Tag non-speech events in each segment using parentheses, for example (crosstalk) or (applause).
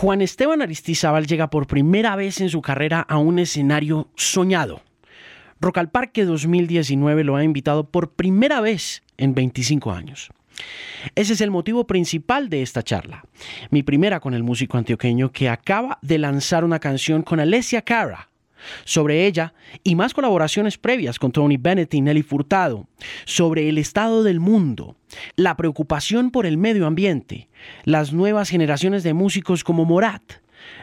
Juan Esteban Aristizábal llega por primera vez en su carrera a un escenario soñado. Rock al Parque 2019 lo ha invitado por primera vez en 25 años. Ese es el motivo principal de esta charla. Mi primera con el músico antioqueño que acaba de lanzar una canción con Alessia Cara. Sobre ella y más colaboraciones previas con Tony Bennett y Nelly Furtado, sobre el estado del mundo, la preocupación por el medio ambiente, las nuevas generaciones de músicos como Morat,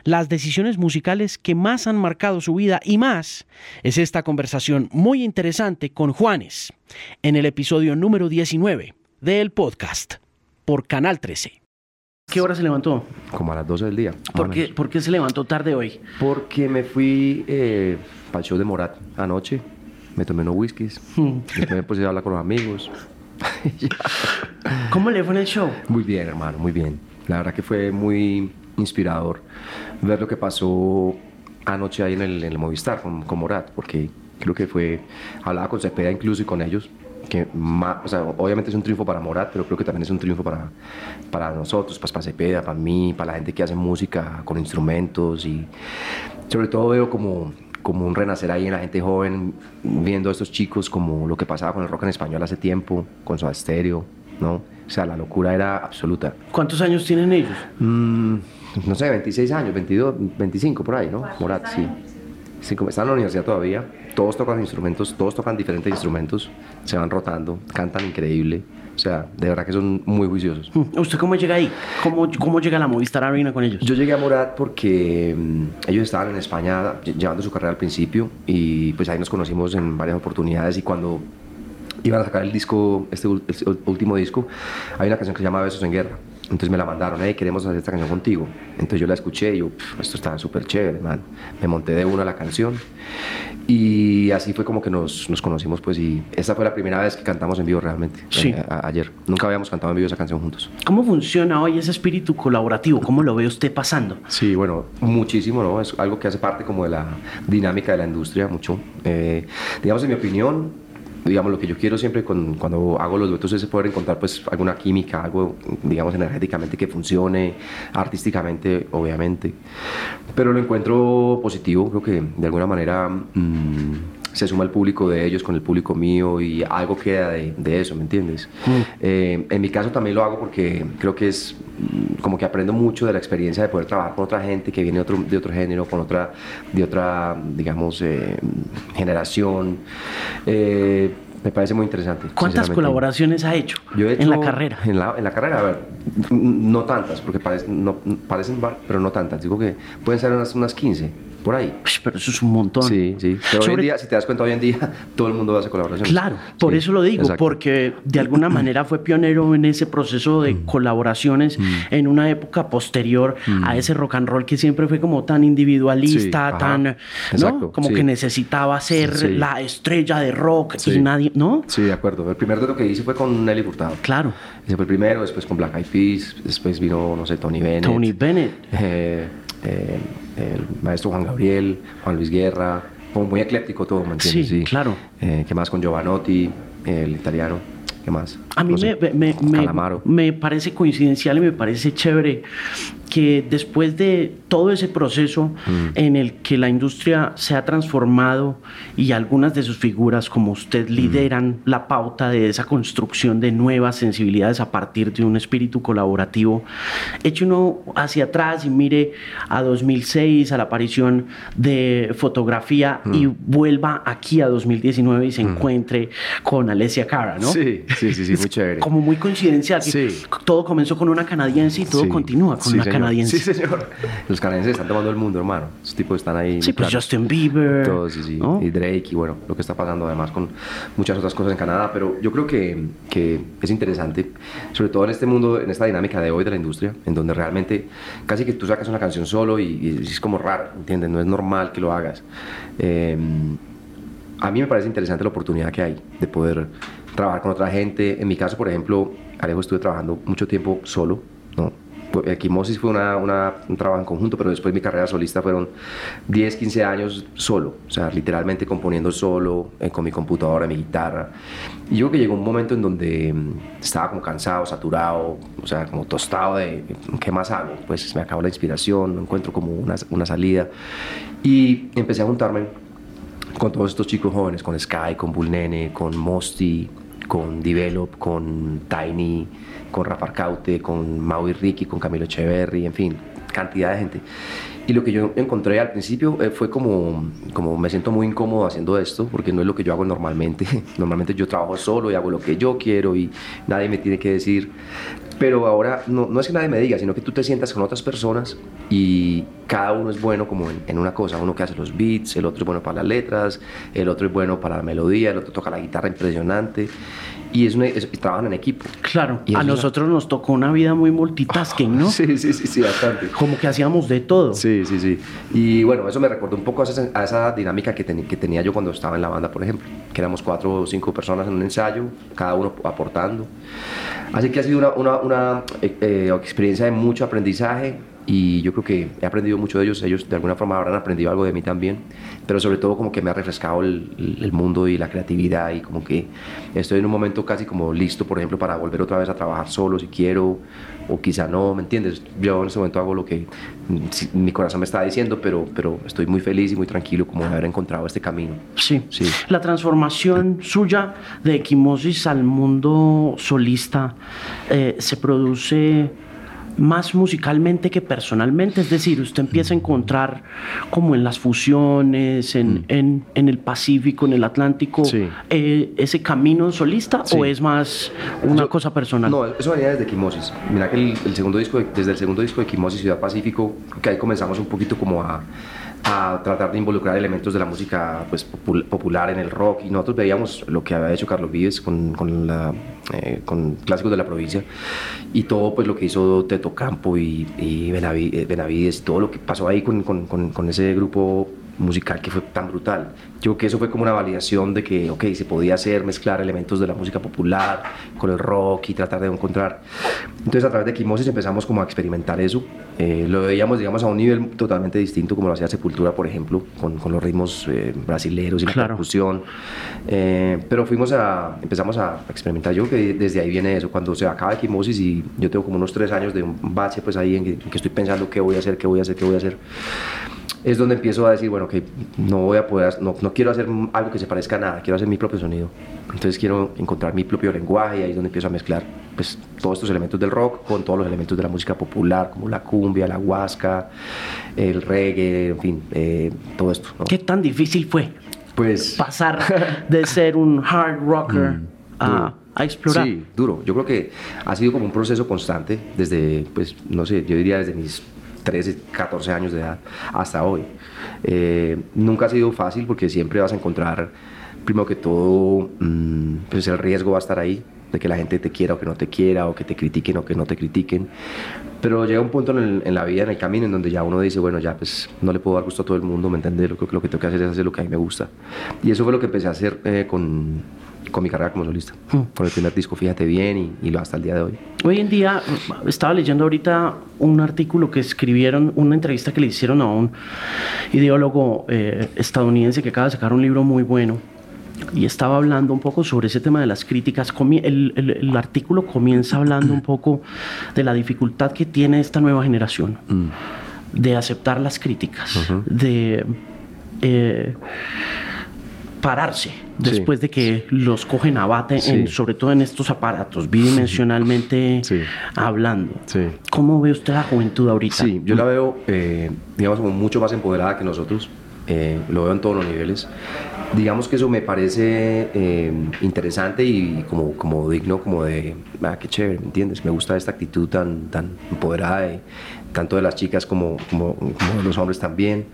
las decisiones musicales que más han marcado su vida y más, es esta conversación muy interesante con Juanes en el episodio número 19 del podcast por Canal 13. ¿Qué hora se levantó? Como a las 12 del día. ¿Por qué, ¿Por qué se levantó tarde hoy? Porque me fui eh, para el show de Morat anoche. Me tomé unos whiskies. Después me puse a hablar con los amigos. (laughs) ¿Cómo le fue en el show? Muy bien, hermano, muy bien. La verdad que fue muy inspirador ver lo que pasó anoche ahí en el, en el Movistar con, con Morat, porque creo que fue, hablaba con Cepeda incluso y con ellos, que más, o sea, obviamente es un triunfo para Morat, pero creo que también es un triunfo para, para nosotros, pues, para Cepeda, para mí, para la gente que hace música con instrumentos y sobre todo veo como, como un renacer ahí en la gente joven, viendo a estos chicos como lo que pasaba con el rock en español hace tiempo, con su estéreo, ¿no? O sea, la locura era absoluta. ¿Cuántos años tienen ellos? Mm, no sé, 26 años, 22, 25 por ahí, ¿no? Morat, sí. Como están en la universidad todavía, todos tocan instrumentos, todos tocan diferentes instrumentos, se van rotando, cantan increíble. O sea, de verdad que son muy juiciosos. ¿Usted cómo llega ahí? ¿Cómo, cómo llega a la Movistar Arena con ellos? Yo llegué a Morat porque mm, ellos estaban en España lle- llevando su carrera al principio y pues ahí nos conocimos en varias oportunidades y cuando iban a sacar el disco, este último disco, hay una canción que se llama Besos en Guerra. Entonces me la mandaron, hey, queremos hacer esta canción contigo. Entonces yo la escuché y yo, "Pf, esto está súper chévere, man. Me monté de una la canción y así fue como que nos, nos conocimos, pues, y esta fue la primera vez que cantamos en vivo realmente, Sí. eh, a- ayer. Nunca habíamos cantado en vivo esa canción juntos. ¿Cómo funciona hoy ese espíritu colaborativo? ¿Cómo lo ve usted pasando? Sí, bueno, muchísimo, ¿no? Es algo que hace parte como de la dinámica de la industria, mucho. Eh, digamos, en mi opinión, digamos, lo que yo quiero siempre con- cuando hago los duetos es poder encontrar pues alguna química, algo, digamos, energéticamente que funcione, artísticamente, obviamente. Pero lo encuentro positivo, creo que de alguna manera... mm, se suma el público de ellos con el público mío y algo queda de, de eso, ¿me entiendes? Eh, en mi caso también lo hago porque creo que es mm, como que aprendo mucho de la experiencia de poder trabajar con otra gente que viene de otro, de otro género, con otra, de otra, digamos, eh, generación. Eh, me parece muy interesante. ¿Cuántas colaboraciones ha hecho, Yo he en la hecho- carrera? En la, en la carrera, a ver, no tantas, porque parecen, no, parecen, pero no tantas. Digo que pueden ser unas, unas 15, por ahí. Pero eso es un montón. Sí, sí. Pero hoy en día, si te das cuenta, hoy en día (laughs) todo el mundo hace colaboraciones. Claro, por Sí, eso lo digo, exacto. porque de alguna manera fue pionero en ese proceso de Mm. colaboraciones en una época posterior a ese rock and roll que siempre fue como tan individualista, Sí, ajá, tan, ¿no? exacto, Como sí. que necesitaba ser la estrella de rock y nadie, ¿no? Sí, de acuerdo. El primer dueto que hice fue con Nelly Furtado. Claro, Ese fue el primero, después con Black Eyed Peas, después vino, no sé, Tony Bennett. Tony Bennett. eh, eh, el maestro Juan Gabriel, Juan Luis Guerra, como muy ecléptico todo, ¿me entiendes? Sí, claro. Eh, ¿Qué más con Giovanotti, el italiano? ¿Qué más? A mí No me, me- me- Calamaro. me parece coincidencial y me parece chévere que después de todo ese proceso Mm. en el que la industria se ha transformado y algunas de sus figuras como usted Mm. lideran la pauta de esa construcción de nuevas sensibilidades a partir de un espíritu colaborativo, eche uno hacia atrás y mire a 2006, a la aparición de fotografía Mm. y vuelva aquí a 2019 y se encuentre con Alessia Cara, ¿no? Sí, sí, sí, sí, muy chévere. como muy coincidencial. Sí. Todo comenzó con una canadiense y todo Sí. continúa con Sí, una señor. canadiense. Sí, señor. Los canadienses están tomando el mundo, hermano. Esos tipos están ahí. Sí, pues. Justin Bieber. Todos, sí, sí. ¿no? Y Drake, y bueno, lo que está pasando además con muchas otras cosas en Canadá. Pero yo creo que, que es interesante, sobre todo en este mundo, en esta dinámica de hoy de la industria, en donde realmente casi que tú sacas una canción solo y, y es como raro, ¿entiendes? No es normal que lo hagas. Eh, a mí me parece interesante la oportunidad que hay de poder trabajar con otra gente. En mi caso, por ejemplo, Alejo, estuve trabajando mucho tiempo solo, ¿no? Equimosis fue una, un trabajo en conjunto, pero después mi carrera solista fueron 10, 15 años solo, o sea, literalmente componiendo solo, eh, con mi computadora, mi guitarra. Y yo creo que llegó un momento en donde mm, estaba como cansado, saturado, o sea, como tostado de qué más hago. Pues me acabó la inspiración, no encuentro como una, una salida. Y empecé a juntarme con todos estos chicos jóvenes, con Sky, con Bullnene, con Mosty, con Develop, con Tiny, con Rafa Arcaute, con Maui Ricky, con Camilo Echeverry, en fin, cantidad de gente. Y lo que yo encontré al principio eh, fue como, como me siento muy incómodo haciendo esto, porque no es lo que yo hago normalmente. (laughs) Normalmente yo trabajo solo y hago lo que yo quiero y nadie me tiene que decir. Pero ahora no, no es que nadie me diga, sino que tú te sientas con otras personas y cada uno es bueno como en, una cosa. Uno que hace los beats, el otro es bueno para las letras, el otro es bueno para la melodía, el otro toca la guitarra impresionante y, es, trabajan en equipo. Claro, a nosotros nos tocó una vida muy multitasking, ¿no? (laughs) Sí, sí, sí, sí, bastante. Como que hacíamos de todo. Sí, sí, sí. Y bueno, eso me recordó un poco a esa, a esa dinámica que, que tenía yo cuando estaba en la banda, por ejemplo, que éramos cuatro o cinco personas en un ensayo, cada uno aportando. Así que ha sido una, una, una eh, eh, experiencia de mucho aprendizaje, y yo creo que he aprendido mucho de ellos, ellos de alguna forma habrán aprendido algo de mí también, pero sobre todo como que me ha refrescado el, el, mundo y la creatividad y como que estoy en un momento casi como listo, por ejemplo, para volver otra vez a trabajar solo si quiero o quizá no, ¿me entiendes? Yo en este momento hago lo que mi corazón me está diciendo, pero, pero estoy muy feliz y muy tranquilo como de haber encontrado este camino. Sí, sí. La transformación suya de equimosis al mundo solista eh, se produce más musicalmente que personalmente, es decir, usted empieza a encontrar como en las fusiones, en, mm. en, en el Pacífico, en el Atlántico, eh, ese camino solista o es más una cosa personal? No, eso venía desde Quimosis. Mira que el, segundo disco, desde el segundo disco de Quimosis, Ciudad Pacífico, que ahí comenzamos un poquito como a a tratar de involucrar elementos de la música pues, popular en el rock y nosotros veíamos lo que había hecho Carlos Vives con, con, la, eh, con clásicos de la provincia y todo pues lo que hizo Teto Campo y, y eh, Benavides, todo lo que pasó ahí con, con, con ese grupo musical que fue tan brutal. Yo creo que eso fue como una validación de que, ok, se podía hacer, mezclar elementos de la música popular con el rock y tratar de encontrar. Entonces a través de Quimosis empezamos como a experimentar eso. Eh, lo veíamos, digamos, a un nivel totalmente distinto como lo hacía Sepultura, por ejemplo, con, con los ritmos eh, brasileros y la percusión. Eh, pero fuimos a, empezamos a experimentar. Yo creo que desde ahí viene eso. Cuando se acaba Quimosis y yo tengo como unos tres años de un bache, pues ahí en que, en que estoy pensando qué voy a hacer, qué voy a hacer, qué voy a hacer es donde empiezo a decir, bueno, que no voy a poder, no, no, quiero hacer algo que se parezca a nada, quiero hacer mi propio sonido. Entonces quiero encontrar mi propio lenguaje y ahí es donde empiezo a mezclar pues, todos estos elementos del rock con todos los elementos de la música popular, como la cumbia, la huasca, el reggae, en fin, eh, todo esto. ¿Qué tan difícil fue pues, pasar (laughs) de ser un hard rocker mm, a... a explorar. Sí, duro. Yo creo que ha sido como un proceso constante desde, pues, no sé, yo diría desde mis 13, 14 años de edad hasta hoy. Eh, nunca ha sido fácil porque siempre vas a encontrar, primero que todo, mm, pues el riesgo va a estar ahí, de que la gente te quiera o que no te quiera, o que te critiquen o que no te critiquen. Pero llega un punto en, la vida, en el camino, en donde ya uno dice, bueno, ya pues no le puedo dar gusto a todo el mundo, ¿me entiendes? Lo, lo que tengo que hacer es hacer lo que a mí me gusta. Y eso fue lo que empecé a hacer eh, con con mi carrera como solista. Mm. Con el primer disco, fíjate bien, y, lo hasta el día de hoy. Hoy en día, estaba leyendo ahorita un artículo que escribieron, una entrevista que le hicieron a un ideólogo eh, estadounidense que acaba de sacar un libro muy bueno. Y estaba hablando un poco sobre ese tema de las críticas. El, el, artículo comienza hablando un poco de la dificultad que tiene esta nueva generación mm. de aceptar las críticas, de eh, pararse después de que los cogen a bate, sobre todo en estos aparatos, bidimensionalmente hablando. ¿Cómo ve usted la juventud ahorita? Sí, yo la veo, eh, digamos, como mucho más empoderada que nosotros. Eh, lo veo en todos los niveles. Digamos que eso me parece eh, interesante y como, como digno, como de, ah, qué chévere, ¿me entiendes? Me gusta esta actitud tan, tan empoderada de, tanto de las chicas como, como, de los hombres también.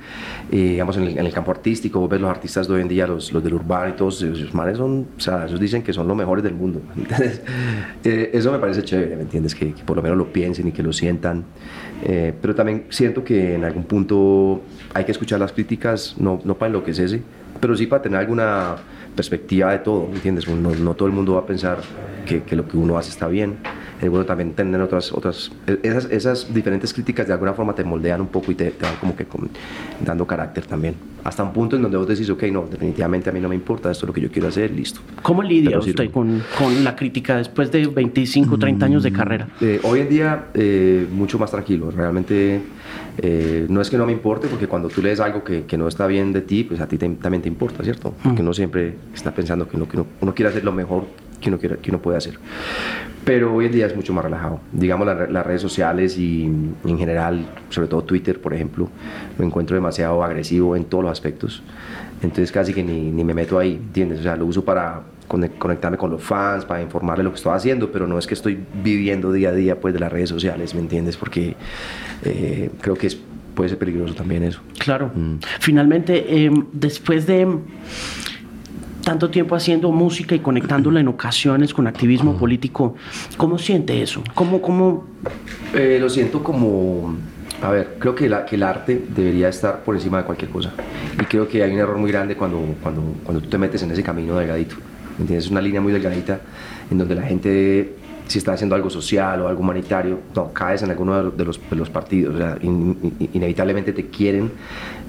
digamos, en el, campo artístico, vos ves los artistas de hoy en día, los, los del urbano y todos, esos manes son, o sea, ellos dicen que son los mejores del mundo. (laughs) Eh, eso me parece chévere, ¿me entiendes? Que, por lo menos lo piensen y que lo sientan. Eh, pero también siento que en algún punto hay que escuchar las críticas, no, no para enloquecerse, pero sí para tener alguna perspectiva de todo, ¿me entiendes? No, no todo el mundo va a pensar que, que lo que uno hace está bien es bueno también tener otras, otras esas, esas diferentes críticas de alguna forma te moldean un poco y te, te van como que dando carácter también. Hasta un punto en donde vos decís, ok, no, definitivamente a mí no me importa, esto es lo que yo quiero hacer, listo. ¿Cómo lidia usted con, con, la crítica después de 25, 30 años de mm, carrera? Eh, hoy en día, eh, mucho más tranquilo. Realmente, eh, no es que no me importe, porque cuando tú lees algo que, que no está bien de ti, pues a ti también te importa, ¿cierto? Porque uno siempre está pensando que uno, que uno quiere hacer lo mejor que uno, quiere, que uno puede hacer. Pero hoy en día es mucho más relajado. Digamos, las redes sociales y en general, sobre todo Twitter, por ejemplo, lo encuentro demasiado agresivo en todos los aspectos. Entonces casi que ni, ni me meto ahí, ¿entiendes? O sea, lo uso para conectarme con los fans, para informarles lo que estoy haciendo, pero no es que estoy viviendo día a día pues de las redes sociales, ¿me entiendes? Porque eh, creo que es, puede ser peligroso también eso. Claro. Mm. Finalmente, em, después de tanto tiempo haciendo música y conectándola en ocasiones con activismo político, ¿cómo siente eso? ¿Cómo, cómo... Eh, lo siento como... A ver, creo que, la, que el arte debería estar por encima de cualquier cosa. Y creo que hay un error muy grande cuando, cuando, cuando tú te metes en ese camino delgadito. ¿Entiendes? Es una línea muy delgadita en donde la gente si estás haciendo algo social o algo humanitario, no, caes en alguno de los, de los, partidos. O sea, inevitablemente te quieren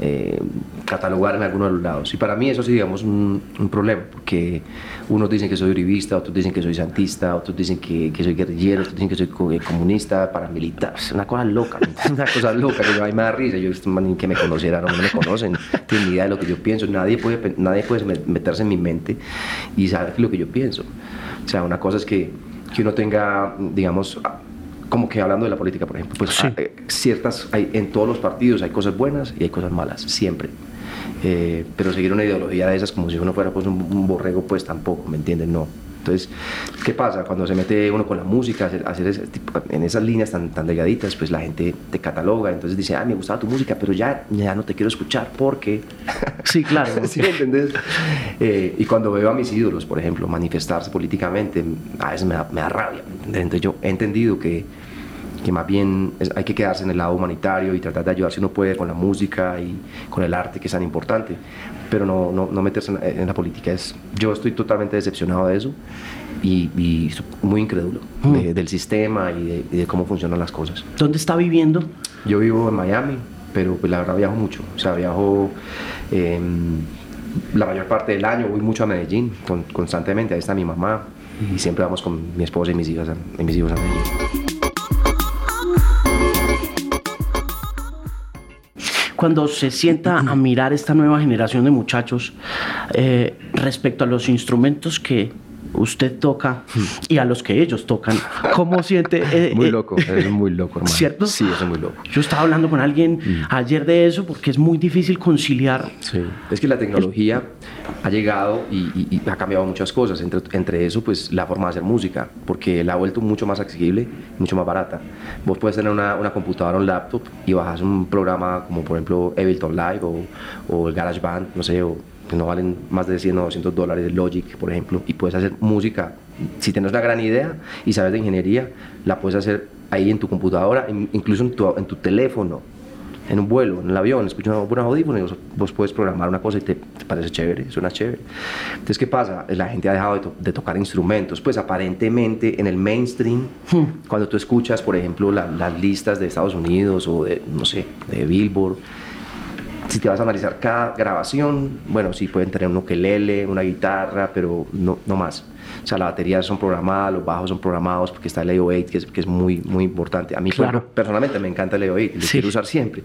eh, catalogar en alguno de los lados. Y para mí eso sí, digamos, un, un, problema, porque unos dicen que soy uribista, otros dicen que soy santista, otros dicen que, que soy guerrillero, otros dicen que soy comunista, paramilitar. Es una cosa loca, (laughs) una cosa loca que mí me da risa. Yo, ni que me conociera, no me conocen, tienen ni idea de lo que yo pienso. Nadie puede, nadie puede meterse en mi mente y saber lo que yo pienso. O sea, una cosa es que que uno tenga, digamos, como que hablando de la política, por ejemplo, pues eh, ciertas, hay, en todos los partidos hay cosas buenas y hay cosas malas, siempre. Eh, pero seguir una ideología de esas como si uno fuera pues un, borrego, pues tampoco, ¿me entienden? No. Entonces, ¿qué pasa? Cuando se mete uno con la música, hacer, hacer ese tipo, en esas líneas tan, tan delgaditas, pues la gente te cataloga, entonces dice, ah, me gustaba tu música, pero ya, ya no te quiero escuchar porque... (laughs) Sí, claro. (laughs) ¿Sí entendés? Eh, y cuando veo a mis ídolos, por ejemplo, manifestarse políticamente, a veces me da, me da rabia. Entonces yo he entendido que que más bien hay que quedarse en el lado humanitario y tratar de ayudar si uno puede con la música y con el arte que es tan importante, pero no, no, no meterse en, la política. Es, yo estoy totalmente decepcionado de eso y, muy incrédulo mm. del sistema y de, cómo funcionan las cosas. ¿Dónde está viviendo? Yo vivo en Miami, pero pues la verdad viajo mucho, o sea, viajo... Em, la mayor parte del año voy mucho a Medellín constantemente, ahí está mi mamá y siempre vamos con mi esposa y mis hijas, y mis hijos a Medellín. Cuando se sienta a mirar esta nueva generación de muchachos eh, respecto a los instrumentos que usted toca y a los que ellos tocan. ¿Cómo siente? Eh, (laughs) muy eh, loco, es muy loco, hermano. ¿Cierto? Sí, es muy loco. Yo estaba hablando con alguien mm. ayer de eso porque es muy difícil conciliar. Sí, es que la tecnología ha llegado y, ha cambiado muchas cosas, entre, entre eso pues la forma de hacer música, porque la ha vuelto mucho más accesible, mucho más barata. Vos puedes tener una, una computadora o un laptop y bajas un programa como por ejemplo Ableton Live o, o el GarageBand, no sé, o que no valen más de 100 o 200 dólares, de Logic, por ejemplo, y puedes hacer música. Si tienes una gran idea y sabes de ingeniería, la puedes hacer ahí en tu computadora, incluso en tu, en tu teléfono, en un vuelo, en el avión, escuchas buena audífono y vos, puedes programar una cosa y te, parece chévere, suena chévere. Entonces, ¿qué pasa? La gente ha dejado de, tocar instrumentos. Pues aparentemente en el mainstream, hmm. cuando tú escuchas, por ejemplo, las listas de Estados Unidos o de, no sé, de Billboard, si te vas a analizar cada grabación, bueno, sí pueden tener un ukelele, una guitarra, pero no, no más. O sea, las baterías son programadas, los bajos son programados porque está el 8 que es, que es muy, muy importante. A mí personalmente me encanta el 8 lo quiero usar siempre.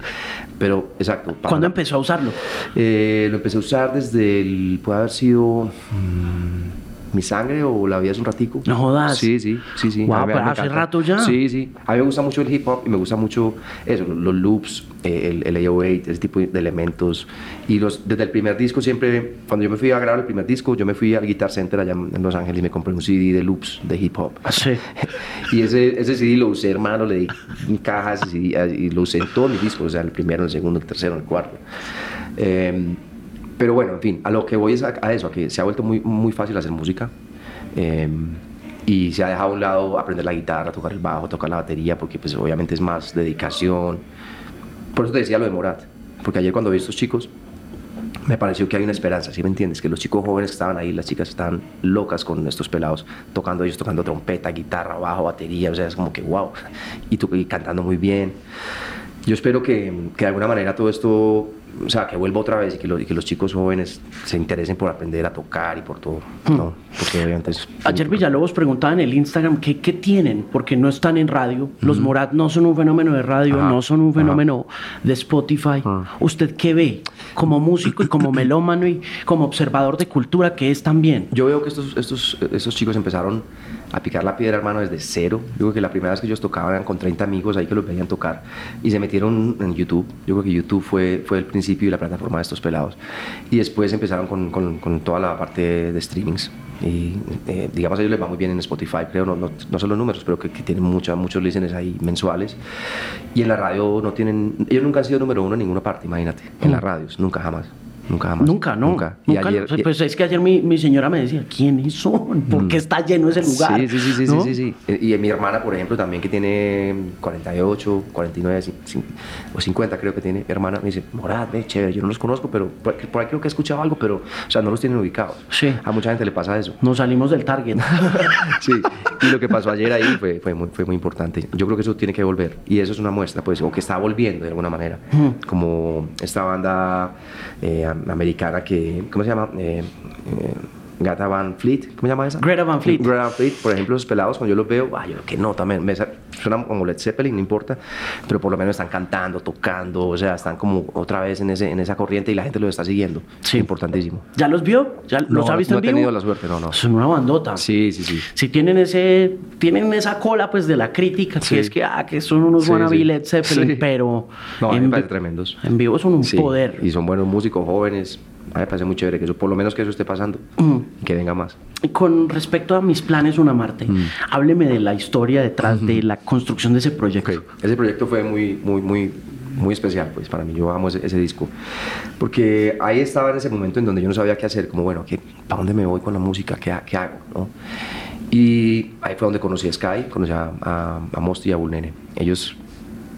Pero, exacto. ¿Cuándo empezó a usarlo? Eh, lo empecé a usar desde el, puede haber sido... Mm, mi sangre o la vida es un ratico. No jodas. Sí, sí, sí, sí. Wow, pero hace rato ya. Sí, sí. A mí me gusta mucho el hip hop y me gusta mucho eso, los loops, eh, el, el 808, ese tipo de elementos. Y los, desde el primer disco siempre, cuando yo me fui a grabar el primer disco, yo me fui al Guitar Center allá en Los Ángeles y me compré un CD de loops de hip hop. Ah, sí. (laughs) y ese, ese CD lo usé, hermano, le di mi caja ese CD, y lo usé en todos mis discos, o sea, el primero, el segundo, el tercero, el cuarto. Eh, pero bueno, en fin, a lo que voy es a, a, eso, a que se ha vuelto muy, muy fácil hacer música. Em, y se ha dejado a un lado aprender la guitarra, tocar el bajo, tocar la batería, porque pues obviamente es más dedicación. Por eso te decía lo de Morat, porque ayer cuando vi a estos chicos, me pareció que hay una esperanza, ¿sí me entiendes? Que los chicos jóvenes que estaban ahí, las chicas estaban locas con estos pelados, tocando ellos, tocando trompeta, guitarra, bajo, batería, o sea, es como que wow, y, y cantando muy bien. Yo espero que, que de alguna manera todo esto o sea, que vuelva otra vez y que, y que, los chicos jóvenes se interesen por aprender a tocar y por todo. ¿no? Porque obviamente es, Ayer Villalobos preguntaba en el Instagram qué, qué tienen, porque no están en radio. Los Morat no son un fenómeno de radio, no son un fenómeno de Spotify. ¿Usted qué ve como músico y como (clears throat) melómano y como observador de cultura que es también? Yo veo que estos, estos, estos chicos empezaron a picar la piedra, hermano, desde cero. Yo creo que la primera vez que ellos tocaban eran con 30 amigos ahí que los veían tocar y se metieron en YouTube. Yo creo que YouTube fue, fue el principio y la plataforma de estos pelados. Y después empezaron con, con, con toda la parte de streamings. Y eh, digamos, a ellos les va muy bien en Spotify, creo, no, no, no son los números, pero que, que tienen mucha, muchos listeners ahí mensuales. Y en la radio no tienen, ellos nunca han sido número uno en ninguna parte, imagínate, en las radios, nunca jamás. Nunca jamás. Nunca, no. Nunca. Y nunca ayer, pues es que ayer mi, mi, señora me decía, ¿quiénes son? ¿Por qué está lleno ese lugar? Sí, sí, sí, sí, ¿no? sí, sí, sí, Y mi hermana, por ejemplo, también que tiene 48, 49 o 50 creo que tiene, hermana, me dice, Morad, ve, chévere, yo no los conozco, pero por, por, ahí creo que he escuchado algo, pero, o sea, no los tienen ubicados. Sí. A mucha gente le pasa eso. Nos salimos del target. (laughs) sí. Y lo que pasó ayer ahí fue, fue, muy, fue muy importante. Yo creo que eso tiene que volver. Y eso es una muestra, pues, o que está volviendo de alguna manera. Mm. Como esta banda eh, americana que ¿cómo se llama? Eh, eh, Gata Van Fleet, ¿cómo se llama esa? Greta Van Fleet. Greta Van Fleet, por ejemplo, los pelados, cuando yo los veo, ay, yo que no, también, me suena como Led Zeppelin, no importa, pero por lo menos están cantando, tocando, o sea, están como otra vez en, ese, en esa corriente y la gente los está siguiendo. Sí. Importantísimo. ¿Ya los vio? ¿Ya los no, ha visto no en vivo? he tenido la suerte, no, no. Son una bandota. Sí, sí, sí. Si tienen ese, tienen esa cola, pues, de la crítica, Sí. que es que, ah, que son unos Sí, wannabe sí. Led Zeppelin, pero No, me en, vi- tremendos. en vivo son un poder. Y son buenos músicos jóvenes. A mí me parece muy chévere que eso, por lo menos que eso esté pasando. Mm. Que venga más. Con respecto a mis planes, una Marte, Mm. hábleme de la historia detrás de la construcción de ese proyecto. Ok, Ese proyecto fue muy, muy, muy, muy especial, pues para mí. Yo amo ese, ese disco. Porque ahí estaba en ese momento en donde yo no sabía qué hacer. Como, bueno, ¿qué, ¿para dónde me voy con la música? ¿Qué, qué hago? ¿no? Y ahí fue donde conocí a Sky, conocí a, a, a y a Bulnene. Ellos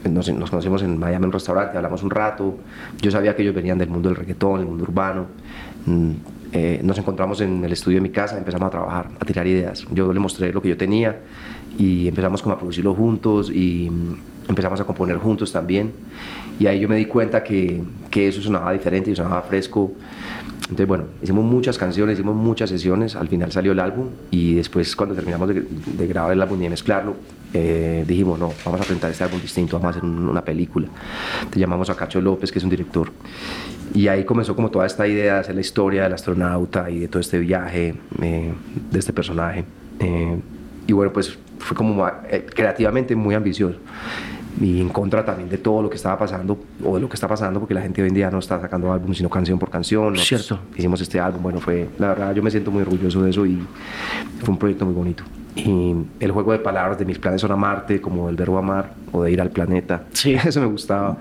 nos, nos conocimos en Miami en un restaurante, hablamos un rato. Yo sabía que ellos venían del mundo del reggaetón, del mundo urbano. Mm, eh, nos encontramos en el estudio de mi casa, empezamos a trabajar, a tirar ideas. Yo le mostré lo que yo tenía y empezamos como a producirlo juntos y mm, empezamos a componer juntos también. Y ahí yo me di cuenta que, que eso sonaba diferente y sonaba fresco. Entonces, bueno, hicimos muchas canciones, hicimos muchas sesiones, al final salió el álbum y después cuando terminamos de, de grabar el álbum y de mezclarlo, eh, dijimos, no, vamos a presentar este álbum distinto, vamos a hacer un- una película. Te llamamos a Cacho López, que es un director. Y ahí comenzó como toda esta idea de hacer la historia del astronauta y de todo este viaje eh, de este personaje. Eh, y bueno, pues fue como eh, creativamente muy ambicioso y en contra también de todo lo que estaba pasando o de lo que está pasando porque la gente hoy en día no está sacando álbum sino canción por canción ¿no? Cierto. hicimos este álbum bueno fue la verdad yo me siento muy orgulloso de eso y fue un proyecto muy bonito y el juego de palabras de mis planes son amarte como el verbo amar o de ir al planeta Sí. (laughs) eso me gustaba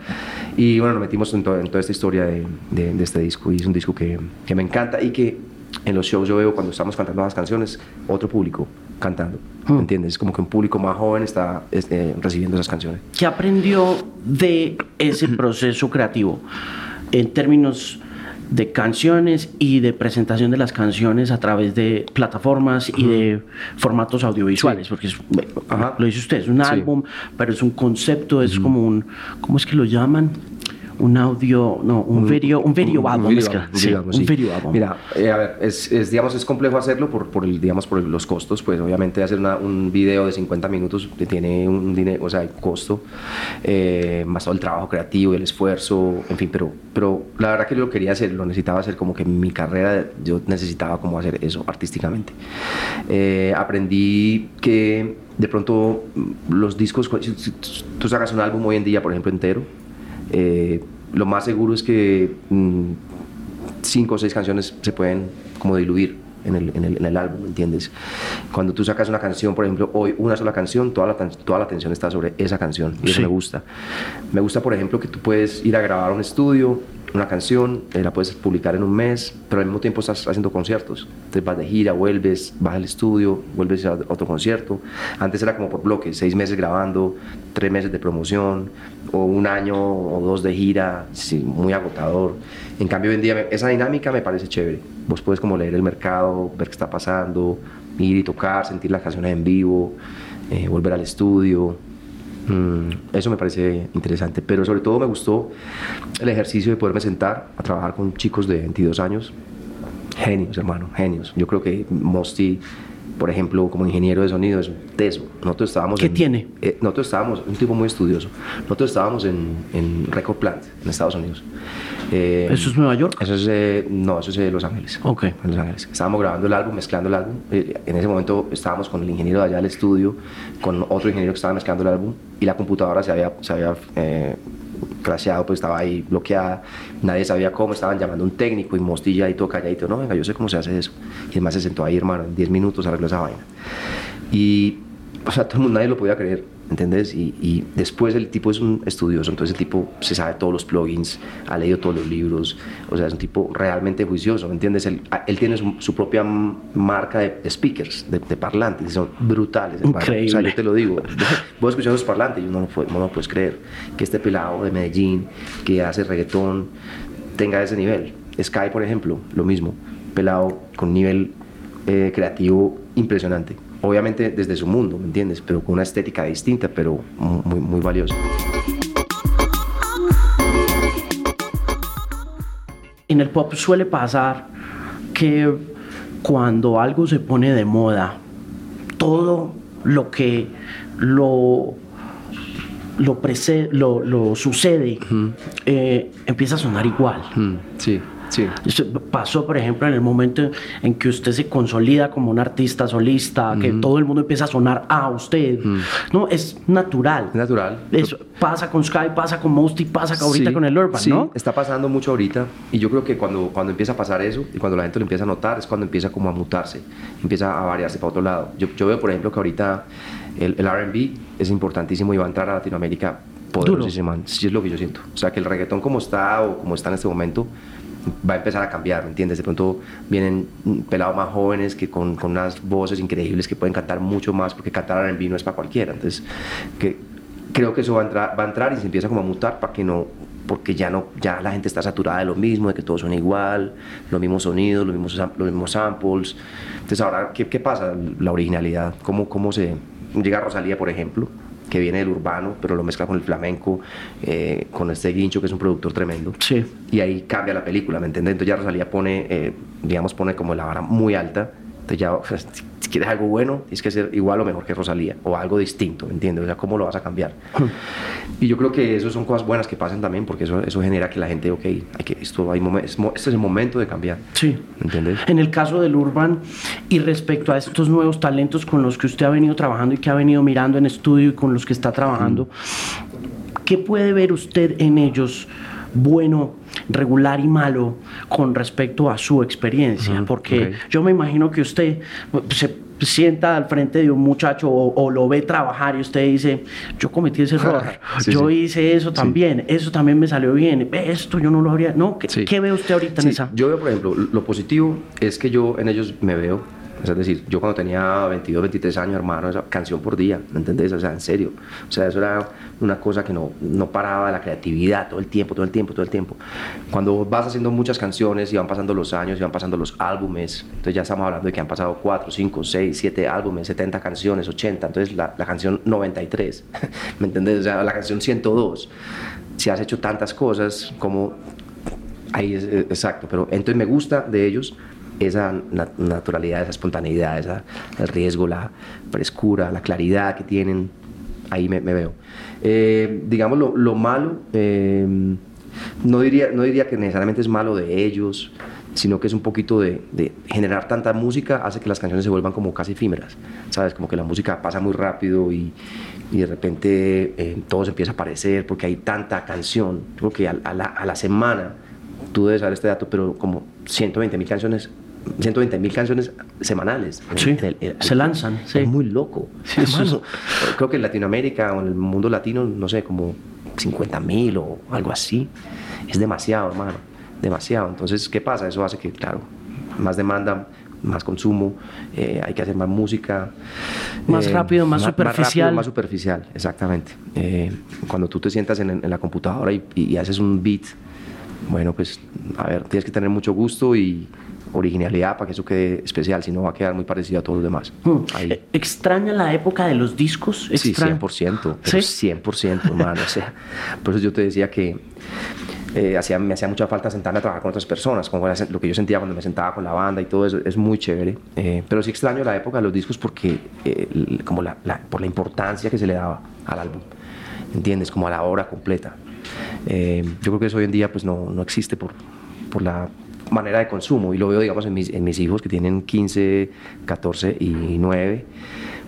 y bueno nos metimos en, to- en toda esta historia de, de- de este disco y es un disco que, que me encanta y que en los shows yo veo cuando estamos cantando las canciones otro público cantando ¿me entiendes? Es como que un público más joven está este, recibiendo esas canciones ¿Qué aprendió de ese proceso creativo en términos de canciones y de presentación de las canciones a través de plataformas y de formatos audiovisuales? Sí. Porque es- Ajá. lo dice usted, es un Sí. álbum, pero es un concepto, es como un, ¿cómo es que lo llaman? Un audio, no, un video, un video Un- video es que- sí, un sí. video álbum. Mira, eh, a ver, es, es, digamos, es complejo hacerlo por, por, el, digamos, por los costos, pues obviamente hacer una- un video de 50 minutos tiene un dinero, o sea, hay costo, eh, más todo el trabajo creativo el esfuerzo, en fin, pero, pero la verdad que yo lo quería hacer, lo necesitaba hacer como que en mi carrera yo necesitaba como hacer eso artísticamente. Eh, aprendí que de pronto los discos, si tú sacas un álbum hoy en día, por ejemplo, entero, eh, lo más seguro es que mm, cinco o seis canciones se pueden como diluir en el, en el, en el álbum, ¿entiendes? Cuando tú sacas una canción, por ejemplo, hoy una sola canción, toda la, toda la atención está sobre esa canción y eso me gusta. Me gusta, por ejemplo, que tú puedes ir a grabar a un estudio, una canción, eh, la puedes publicar en un mes, pero al mismo tiempo estás haciendo conciertos. Entonces vas de gira, vuelves, vas al estudio, vuelves a otro concierto. Antes era como por bloques, seis meses grabando, tres meses de promoción, o un año o dos de gira, sí, muy agotador. En cambio, hoy en día esa dinámica me parece chévere. Vos puedes como leer el mercado, ver qué está pasando, ir y tocar, sentir las canciones en vivo, eh, volver al estudio, eso me parece interesante, pero sobre todo me gustó el ejercicio de poderme sentar a trabajar con chicos de 22 años. Genios, hermano, genios. Yo creo que Mosti, por ejemplo, como ingeniero de sonido, es un teso. Nosotros estábamos. ¿Qué tiene? Eh, nosotros estábamos, un tipo muy estudioso. Nosotros estábamos en, en Record Plant, en Estados Unidos. Eh, ¿Eso es Nueva York? Eso es, eh, no, eso es eh, Los Ángeles. Ok. En Los Ángeles. Estábamos grabando el álbum, mezclando el álbum. Eh, en ese momento estábamos con el ingeniero de allá del estudio, con otro ingeniero que estaba mezclando el álbum y la computadora se había, se había eh, crasheado, pues estaba ahí bloqueada. Nadie sabía cómo, estaban llamando a un técnico y Mostilla ahí todo calladito. No, venga, yo sé cómo se hace eso. Y además se sentó ahí, hermano, en 10 minutos arregló esa vaina. Y, o sea, todo el mundo, nadie lo podía creer ¿entendés? Y, y, después el tipo es un estudioso, entonces el tipo se sabe todos los plugins, ha leído todos los libros, o sea, es un tipo realmente juicioso, ¿me entiendes? Él, él tiene su, su, propia marca de speakers, de, de parlantes, son brutales. Increíble. O sea, yo te lo digo, (laughs) vos escuchando los parlantes, yo no lo, no lo puedes creer, que este pelado de Medellín, que hace reggaetón, tenga ese nivel. Sky, por ejemplo, lo mismo, pelado con nivel eh, creativo impresionante obviamente desde su mundo, ¿me entiendes? Pero con una estética distinta, pero muy, muy valiosa. En el pop suele pasar que cuando algo se pone de moda, todo lo que lo, lo, precede, lo, lo sucede uh -huh. eh, empieza a sonar igual. Uh -huh. Sí. Sí. Pasó, por ejemplo, en el momento en que usted se consolida como un artista solista, que todo el mundo empieza a sonar a usted. Mm. No, es natural. Natural. Eso pasa con Sky, pasa con Mosty, pasa ahorita sí, con el Urban, sí, ¿no? está pasando mucho ahorita. Y yo creo que cuando, cuando empieza a pasar eso y cuando la gente lo empieza a notar, es cuando empieza como a mutarse, empieza a variarse para otro lado. Yo, yo veo, por ejemplo, que ahorita el, el RB es importantísimo y va a entrar a Latinoamérica poderosísimo. Sí, es lo que yo siento. O sea, que el reggaetón como está o como está en este momento va a empezar a cambiar, ¿me entiendes? De pronto vienen pelados más jóvenes que con, con unas voces increíbles que pueden cantar mucho más porque cantar R&B no es para cualquiera. Entonces, que, creo que eso va a, entrar, va a entrar y se empieza como a mutar para que no porque ya no ya la gente está saturada de lo mismo, de que todo suena igual, los mismos sonidos, los mismos, los mismos samples. Entonces, ahora, ¿qué, qué pasa? La originalidad, ¿cómo, cómo se llega Rosalía, por ejemplo? Que viene del urbano, pero lo mezcla con el flamenco, eh, con este Guincho, que es un productor tremendo. Sí. Y ahí cambia la película, ¿me entiendes? Entonces ya Rosalía pone, eh, digamos, pone como la vara muy alta. Entonces ya, si quieres algo bueno, tienes que ser igual o mejor que Rosalía, o algo distinto, ¿me entiendes? O sea, ¿cómo lo vas a cambiar? y yo creo que eso son cosas buenas que pasan también, porque eso, eso genera que la gente, ok, hay que, esto hay este es el momento de cambiar. Sí. ¿Me entiendes? En el caso del Urban, y respecto a estos nuevos talentos con los que usted ha venido trabajando y que ha venido mirando en estudio y con los que está trabajando, mm. ¿qué puede ver usted en ellos? Bueno, regular y malo con respecto a su experiencia, uh -huh, porque okay. yo me imagino que usted se sienta al frente de un muchacho o, o, lo ve trabajar y usted dice, yo cometí ese error, (laughs) sí, yo sí. hice eso también, sí. eso también me salió bien, esto yo no lo habría, no, ¿qué, ¿qué ve usted ahorita en esa? Yo veo, por ejemplo, lo positivo es que yo en ellos me veo es decir, yo cuando tenía 22, 23 años, hermano, esa canción por día, ¿me entendés? O sea, en serio. O sea, eso era una cosa que no, no paraba la creatividad todo el tiempo, todo el tiempo, todo el tiempo. Cuando vas haciendo muchas canciones y van pasando los años y van pasando los álbumes, entonces ya estamos hablando de que han pasado 4, 5, 6, 7 álbumes, 70 canciones, 80, entonces la, la canción 93, (laughs) ¿me entendés? O sea, la canción 102. Si has hecho tantas cosas como... Ahí es exacto, pero entonces me gusta de ellos esa nat naturalidad, esa espontaneidad, esa, el riesgo, la frescura, la claridad que tienen, ahí me, veo. Eh, digamos, lo, lo malo, eh, no, diría, no diría que necesariamente es malo de ellos, sino que es un poquito de, generar tanta música hace que las canciones se vuelvan como casi efímeras, ¿sabes? Como que la música pasa muy rápido y, y de repente eh, todo se empieza a aparecer porque hay tanta canción. Creo que a, a, la, a la semana, tú debes saber este dato, pero como 120 mil canciones 120 mil canciones semanales. Sí, se lanzan. Sí. Es muy loco. Sí, hermano. Creo que en Latinoamérica o en el mundo latino, no sé, como 50 mil o algo así. Es demasiado, hermano. Demasiado. Entonces, ¿qué pasa? Eso hace que, claro, más demanda, más consumo, eh, hay que hacer más música. Más eh, rápido, más superficial. Más, rápido, más superficial, exactamente. Eh, cuando tú te sientas en, en la computadora y, y, haces un beat, bueno, pues, a ver, tienes que tener mucho gusto y originalidad para que eso quede especial, si no va a quedar muy parecido a todos los demás. Hmm. Ahí. ¿Extraña la época de los discos? Sí, ¿Extraña? 100%, pero ¿Sí? 100%, (laughs) hermano. o sea, por eso yo te decía que eh, hacía, me hacía mucha falta sentarme a trabajar con otras personas, como lo que yo sentía cuando me sentaba con la banda y todo eso, es muy chévere. Eh, pero sí extraño la época de los discos porque, eh, como la, la, por la importancia que se le daba al álbum, ¿entiendes? Como a la obra completa. Eh, yo creo que eso hoy en día pues no, no existe por, por la manera de consumo y lo veo digamos en mis, en mis hijos que tienen 15, 14 y 9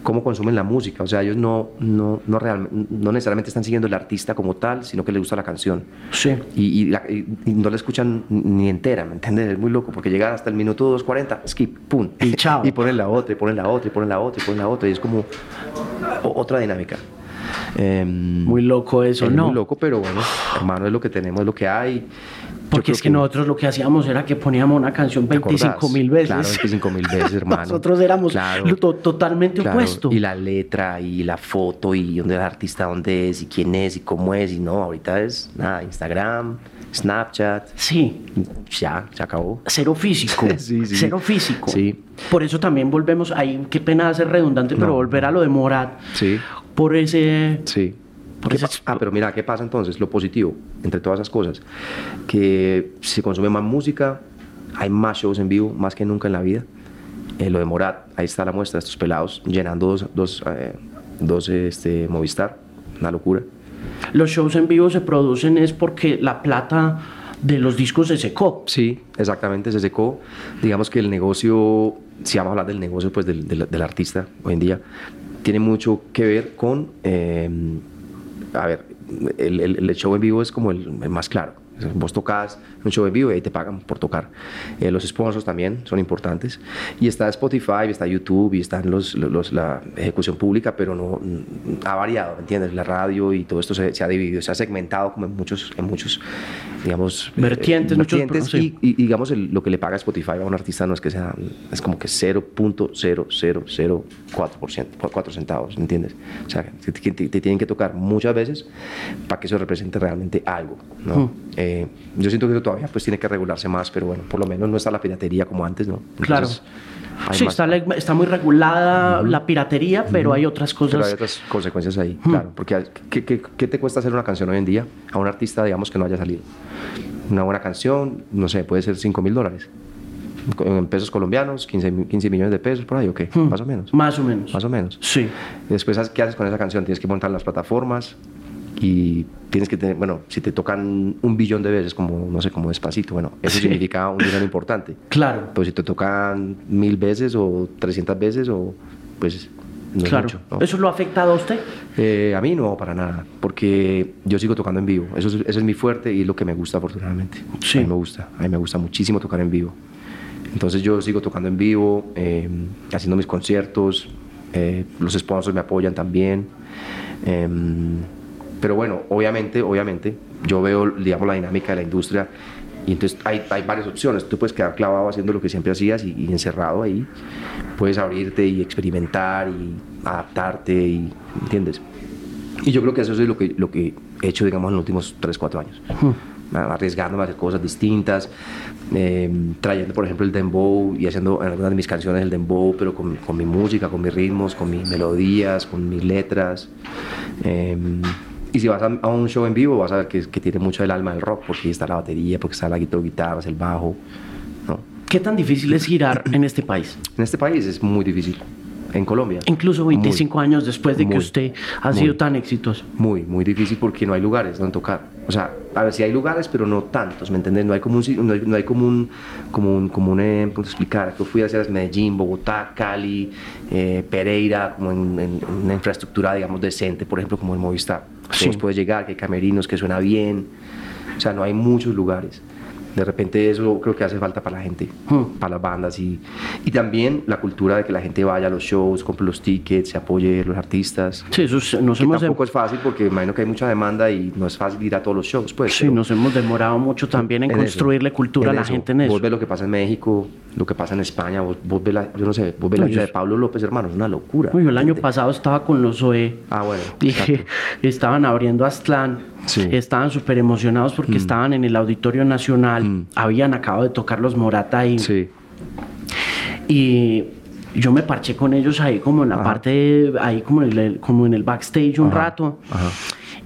cómo consumen la música. O sea, ellos no, no, no, real, no necesariamente están siguiendo el artista como tal, sino que les gusta la canción. Sí. Y, y, la, y, no la escuchan ni entera, ¿me entiendes? Es muy loco porque llegan hasta el minuto 2.40, skip, pum. Y chao. Y ponen la otra, y ponen la otra, y ponen la otra, y ponen la otra. Y es como otra dinámica. Eh, muy loco eso, es ¿no? Muy loco, pero bueno, hermano, es lo que tenemos, es lo que hay. Porque es que, que, nosotros lo que hacíamos era que poníamos una canción 25 mil veces. Claro, 25 mil veces, (laughs) hermano. nosotros éramos claro, to totalmente claro. opuesto. Y la letra, y la foto, y dónde el artista, dónde es, y quién es, y cómo es. Y no, ahorita es nada, Instagram, Snapchat. Sí. Ya, se acabó. Cero físico. (laughs) sí, sí. Cero físico. Sí. Por eso también volvemos ahí, qué pena ser redundante, no. pero volver a lo de Morat. Sí. Por ese. Sí. Ah, pero mira, ¿qué pasa entonces? Lo positivo, entre todas esas cosas, que se consume más música, hay más shows en vivo, más que nunca en la vida. Eh, lo de Morat, ahí está la muestra, estos pelados llenando dos, dos, eh, dos este, Movistar, una locura. Los shows en vivo se producen es porque la plata de los discos se secó. Sí, exactamente, se secó. Digamos que el negocio, si vamos a hablar del negocio pues, del, del, del artista hoy en día, tiene mucho que ver con, eh, a ver, el, el, show en vivo es como el más claro. Vos tocas un show en vivo y ahí te pagan por tocar. Eh, los sponsors también son importantes. Y está Spotify, está YouTube y están los, los, la ejecución pública, pero no ha variado, ¿me entiendes? La radio y todo esto se, se ha dividido, se ha segmentado como en muchos, en muchos digamos, vertientes. Eh, vertientes muchos, y, y, digamos, el, lo que le paga Spotify a un artista no es que sea, es como que 0.0004%, 4 centavos, ¿me entiendes? O sea, te, te, te, tienen que tocar muchas veces para que eso represente realmente algo, ¿no? Hmm. Eh, yo siento que eso todavía pues tiene que regularse más, pero bueno, por lo menos no está la piratería como antes, ¿no? Entonces, claro. Sí, está, está, muy regulada uh -huh. la piratería, pero uh -huh. hay otras cosas. Pero hay otras consecuencias ahí, uh -huh. claro. Porque ¿qué, ¿qué, qué, te cuesta hacer una canción hoy en día a un artista, digamos, que no haya salido? Una buena canción, no sé, puede ser 5 mil dólares. En pesos colombianos, 15, 15, millones de pesos por ahí, ¿o qué? Más o menos. Más o menos. Más o menos. Sí. Después, ¿qué haces con esa canción? Tienes que montar las plataformas, y tienes que tener, bueno, si te tocan un billón de veces, como, no sé, como despacito, bueno, eso sí. significa un dinero importante. Claro. Pero si te tocan mil veces o trescientas veces, o pues no claro. es mucho. ¿no? ¿Eso lo ha afectado a usted? Eh, a mí no, para nada, porque yo sigo tocando en vivo. Eso es, eso es mi fuerte y es lo que me gusta, afortunadamente. Sí. A mí me gusta, a mí me gusta muchísimo tocar en vivo. Entonces yo sigo tocando en vivo, eh, haciendo mis conciertos, eh, los sponsors me apoyan también. Pero bueno, obviamente, obviamente, yo veo, digamos, la dinámica de la industria y entonces hay, hay varias opciones. Tú puedes quedar clavado haciendo lo que siempre hacías y, y, encerrado ahí. Puedes abrirte y experimentar y adaptarte, y, ¿entiendes? Y yo creo que eso es lo que, lo que he hecho, digamos, en los últimos 3, 4 años. -huh. Arriesgándome a hacer cosas distintas, eh, trayendo, por ejemplo, el dembow y haciendo en algunas de mis canciones el dembow, pero con, con mi música, con mis ritmos, con mis melodías, con mis letras. Eh, y si vas a, a, un show en vivo, vas a ver que, que, tiene mucho el alma del rock, porque ahí está la batería, porque está la guitarra, el bajo. ¿no? ¿Qué tan difícil es girar en este país? En este país es muy difícil. En Colombia. Incluso 25 muy, años después de muy, que usted ha sido muy, tan exitoso. Muy, muy difícil porque no hay lugares donde tocar. O sea, a ver si hay lugares, pero no tantos, ¿me entiendes? No hay como un, no hay, no hay como un, como un, como un eh, ¿cómo te explicar? Yo fui a hacer Medellín, Bogotá, Cali, eh, Pereira, como en, en, una infraestructura, digamos, decente, por ejemplo, como el Movistar. Sí. puedes llegar, que hay camerinos, que suena bien. O sea, no hay muchos lugares. De repente eso creo que hace falta para la gente, Hmm. para las bandas y, y también la cultura de que la gente vaya a los shows, compre los tickets, se apoye a los artistas. Sí, eso es- nos Que hemos, tampoco es fácil porque imagino que hay mucha demanda y no es fácil ir a todos los shows. Pues, sí, nos hemos demorado mucho también en, en eso, construirle cultura a en la eso. gente en eso. Vos ves lo que pasa en México, lo que pasa en España, vos, vos ves la, yo no sé, vos ves la No, vida yo- de Pablo López, hermano, es una locura. Uy, yo el año pasado estaba con los Zoe. Ah, bueno. Y (laughs) estaban abriendo Aztlán, Sí. Mm. estaban súper emocionados porque estaban en el Auditorio Nacional, habían acabado de tocar los Morata ahí Sí, y yo me parché con ellos ahí como en la Ajá. parte, ahí como en el, como en el backstage un Ajá, rato. ajá.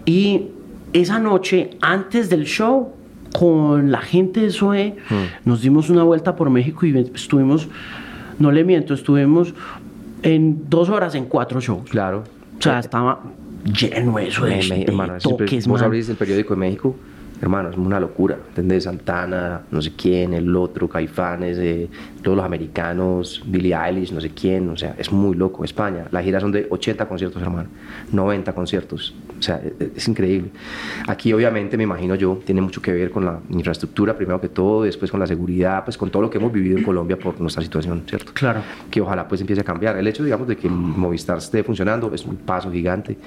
Y esa noche, antes del show, con la gente de SOE, Mm. nos dimos una vuelta por México y estuvimos, no le miento, estuvimos en dos horas en cuatro shows. claro. O sea, estaba lleno eso de, Me- de hermano, toques, vos abrís el periódico de México, hermano, es una locura. ¿Entendés? Santana, no sé quién, el otro, Caifanes, eh, todos los americanos, Billie Eilish, no sé quién. O sea, es muy loco. España, las giras son de 80 conciertos, hermano, 90 conciertos. O sea, es, es increíble. Aquí, obviamente, me imagino yo, tiene mucho que ver con la infraestructura, primero que todo, después con la seguridad, pues con todo lo que hemos vivido en Colombia por nuestra situación, ¿cierto? Claro. que ojalá pues empiece a cambiar. El hecho, digamos, de que el Movistar esté funcionando es un paso gigante.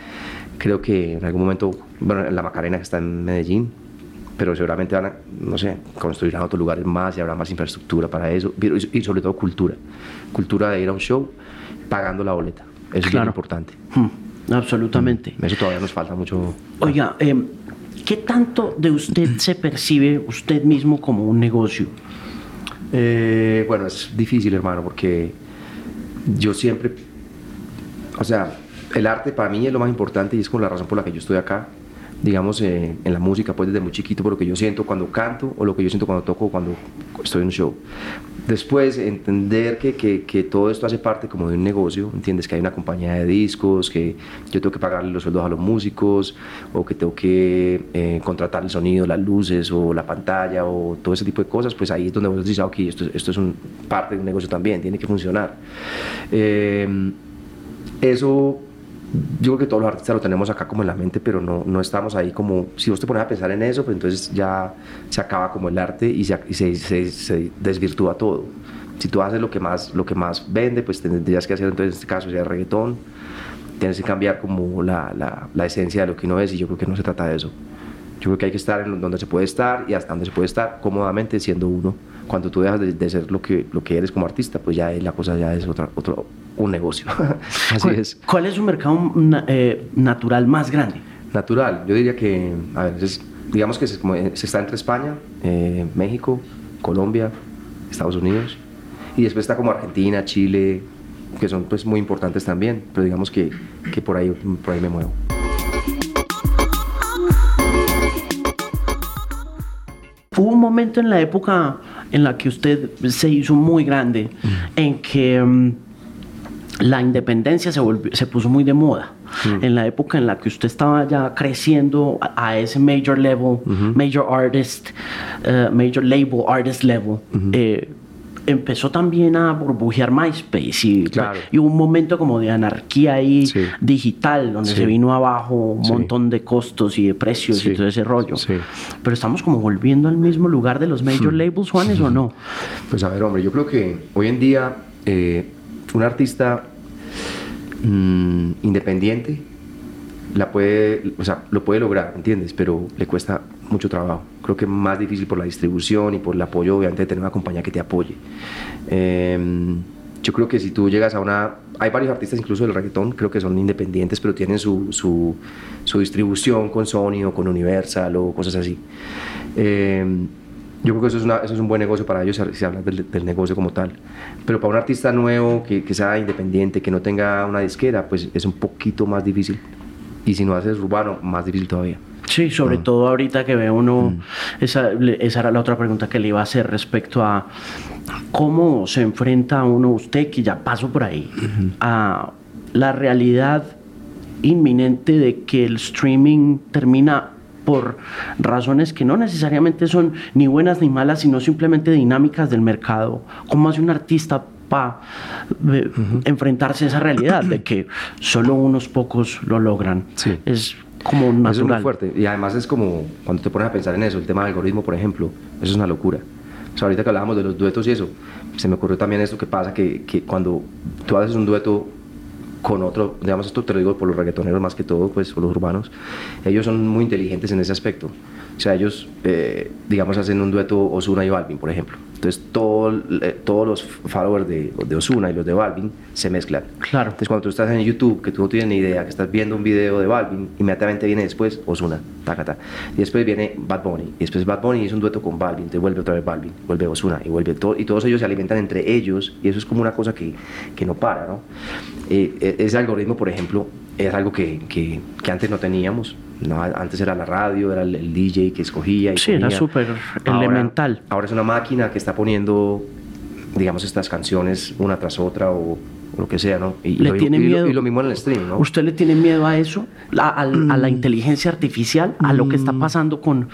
Creo que en algún momento, bueno, en la Macarena que está en Medellín, pero seguramente van a, no sé, construirán otros lugares más y habrá más infraestructura para eso, y sobre todo cultura. Cultura de ir a un show pagando la boleta. Eso es bien Claro. importante. Hmm, absolutamente. Eso todavía nos falta mucho. Oiga, eh, ¿qué tanto de usted se percibe usted mismo como un negocio? Eh, bueno, es difícil, hermano, porque yo siempre, o sea, el arte para mí es lo más importante y es como la razón por la que yo estoy acá, digamos, eh, en la música, pues desde muy chiquito, por lo que yo siento cuando canto o lo que yo siento cuando toco o cuando estoy en un show. Después, entender que, que, que todo esto hace parte como de un negocio, ¿entiendes? Que hay una compañía de discos, que yo tengo que pagarle los sueldos a los músicos, o que tengo que eh, contratar el sonido, las luces, o la pantalla, o todo ese tipo de cosas, pues ahí es donde vos dices, ah, ok, esto, esto es un, parte de un negocio también, tiene que funcionar. Eh, eso yo creo que todos los artistas lo tenemos acá como en la mente, pero no, no estamos ahí como, si vos te pones a pensar en eso, pues entonces ya se acaba como el arte y se, y se, desvirtúa todo. Si tú haces lo que más, lo que más vende, pues tendrías que hacer entonces en este caso sea reggaetón, tienes que cambiar como la, la, esencia de lo que uno es y yo creo que no se trata de eso. Yo creo que hay que estar en donde se puede estar y hasta donde se puede estar cómodamente siendo uno. Cuando tú dejas de, de ser lo que, lo que eres como artista, pues ya la cosa ya es otra, otro, un negocio. (laughs) Así ¿Cuál, es. cuál es su mercado na- eh, natural más grande? Natural, yo diría que, a ver, es- digamos que se, como, eh, se está entre España, eh, México, Colombia, Estados Unidos, y después está como Argentina, Chile, que son pues muy importantes también, pero digamos que, que por, ahí, por ahí me muevo. Hubo un momento en la época en la que usted se hizo muy grande, en que mm, la independencia se, volvió- se puso muy de moda. En la época en la que usted estaba ya creciendo a, a ese major level, major artist, eh, major label artist level, eh, empezó también a burbujear MySpace y, Claro. y hubo un momento como de anarquía ahí Sí. digital, donde Sí. se vino abajo un Sí. montón de costos y de precios y todo ese rollo. Pero estamos como volviendo al mismo lugar de los major labels, Juanes, ¿o no? Pues a ver, hombre, yo creo que hoy en día eh, un artista mm, independiente la puede, o sea, lo puede lograr, ¿entiendes? Pero le cuesta mucho trabajo. Creo que es más difícil por la distribución y por el apoyo, obviamente, de tener una compañía que te apoye. Em, yo creo que si tú llegas a una... Hay varios artistas incluso del reggaetón, creo que son independientes, pero tienen su, su, su distribución con Sony o con Universal o cosas así. Em, yo creo que eso es, una- eso es un buen negocio para ellos si hablas del, del negocio como tal. Pero para un artista nuevo que, que sea independiente, que no tenga una disquera, pues es un poquito más difícil. Y si no haces urbano, más difícil todavía. Sí, sobre todo ahorita que ve uno, esa, le- esa era la otra pregunta que le iba a hacer respecto a cómo se enfrenta uno, usted que ya pasó por ahí, a la realidad inminente de que el streaming termina por razones que no necesariamente son ni buenas ni malas, sino simplemente dinámicas del mercado. ¿Cómo hace un artista para enfrentarse a esa realidad de que solo unos pocos lo logran? Sí. Es como natural. Eso es muy fuerte. Y además es como, cuando te pones a pensar en eso, el tema del algoritmo, por ejemplo, eso es una locura. O sea, ahorita que hablábamos de los duetos y eso, se me ocurrió también esto que pasa, que, que cuando tú haces un dueto con otro, digamos esto te lo digo por los reggaetoneros más que todo, pues por los urbanos, ellos son muy inteligentes en ese aspecto. O sea, ellos, eh, digamos, hacen un dueto Osuna y Balvin, por ejemplo. Entonces, todo, eh, todos los followers de, de, Osuna y los de Balvin se mezclan. Claro. Entonces, cuando tú estás en YouTube, que tú no tienes ni idea, que estás viendo un video de Balvin, inmediatamente viene después Osuna, tacata. Y después viene Bad Bunny. Y después Bad Bunny es un dueto con Balvin, te vuelve otra vez Balvin, vuelve Osuna y vuelve todo. Y todos ellos se alimentan entre ellos y eso es como una cosa que, que no para, ¿no? Eh, ese algoritmo, por ejemplo, es algo que, que, que antes no teníamos. No, antes era la radio, era el, el DJ que escogía. Y sí, ponía. era súper elemental. Ahora es una máquina que está poniendo, digamos, estas canciones una tras otra o, lo que sea, ¿no? Y, ¿Le lo, tiene y, miedo? Lo, y lo mismo en el stream, ¿no? ¿Usted le tiene miedo a eso? ¿A, a, a Mm. la inteligencia artificial? ¿A lo que está pasando con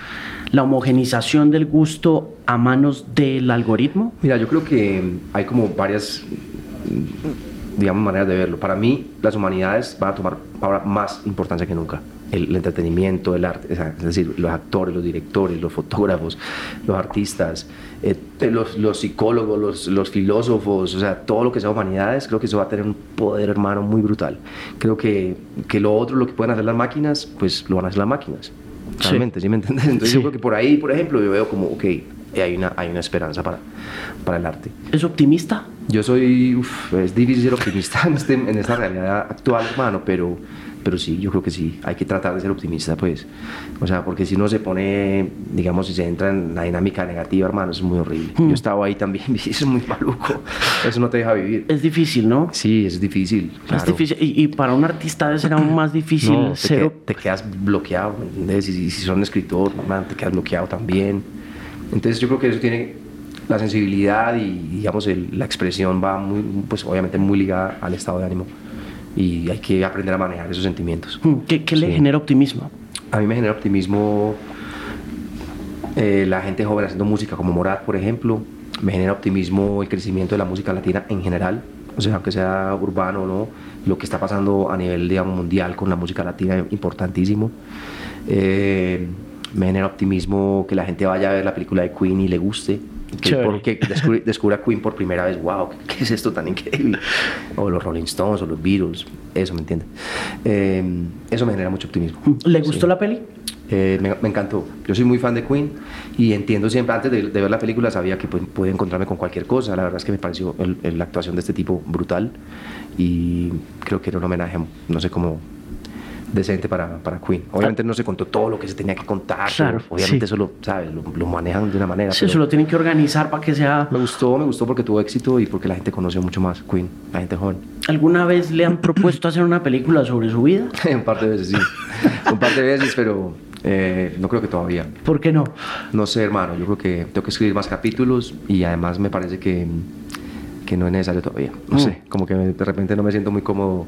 la homogenización del gusto a manos del algoritmo? Mira, yo creo que hay como varias, digamos, maneras de verlo. Para mí, las humanidades van a tomar ahora más importancia que nunca. El, el entretenimiento, el arte, es decir, los actores, los directores, los fotógrafos, los artistas, eh, los, los, psicólogos, los, los, filósofos, o sea, todo lo que sea humanidades, creo que eso va a tener un poder, hermano, muy brutal. Creo que, que lo otro, lo que pueden hacer las máquinas, pues lo van a hacer las máquinas. Realmente, ¿sí, ¿sí me entiendes? Entonces Sí. yo creo que por ahí, por ejemplo, yo veo como, ok, hay una, hay una esperanza para, para el arte. ¿Es optimista? Yo soy, uf, es difícil ser optimista en, este, en esta realidad actual, hermano, pero, pero sí, yo creo que sí, hay que tratar de ser optimista, pues. O sea, porque si uno se pone, digamos, si se entra en la dinámica negativa, hermano, es muy horrible. Mm. Yo estaba ahí también, (laughs) y es muy maluco, eso no te deja vivir. Es difícil, ¿no? Sí, es difícil. Claro. Es difícil. Y, y, para un artista debe ser aún más (clears throat) difícil No, te, ser... que, te, quedas bloqueado, ¿me entiendes? Y, si son escritor, man, te quedas bloqueado también. Entonces yo creo que eso tiene la sensibilidad y digamos el, la expresión va muy, pues obviamente muy ligada al estado de ánimo y hay que aprender a manejar esos sentimientos. ¿Qué, qué le sí. genera optimismo? A mí me genera optimismo eh, la gente joven haciendo música como Morat, por ejemplo. Me genera optimismo el crecimiento de la música latina en general. O sea, aunque sea urbano, ¿no? Lo que está pasando a nivel, digamos, mundial con la música latina es importantísimo. Eh, me genera optimismo que la gente vaya a ver la película de Queen y le guste. Que, porque descubra, (laughs) descubra Queen por primera vez, wow, ¿qué, ¿qué, es esto tan increíble? O los Rolling Stones o los Beatles, eso me entiende. Eh, eso me genera mucho optimismo. ¿Le gustó sí. la peli? Eh, me, me, encantó. Yo soy muy fan de Queen y entiendo siempre, antes de, de ver la película, sabía que pues, podía encontrarme con cualquier cosa. La verdad es que me pareció el, el, la actuación de este tipo brutal y creo que era un homenaje, no sé cómo decente para, para Queen. Obviamente no se contó todo lo que se tenía que contar. Claro, obviamente sí. eso lo, ¿sabes? Lo, lo, manejan de una manera. Sí, eso lo tienen que organizar para que sea... Me gustó, me gustó porque tuvo éxito y porque la gente conoció mucho más Queen, la gente joven. ¿Alguna vez le han propuesto hacer una película sobre su vida? (laughs) Un par de veces, sí. Un par de veces, pero eh, no creo que todavía. ¿Por qué no? No sé, hermano. Yo creo que tengo que escribir más capítulos y además me parece que, que no es necesario todavía. No mm. sé, como que de repente no me siento muy cómodo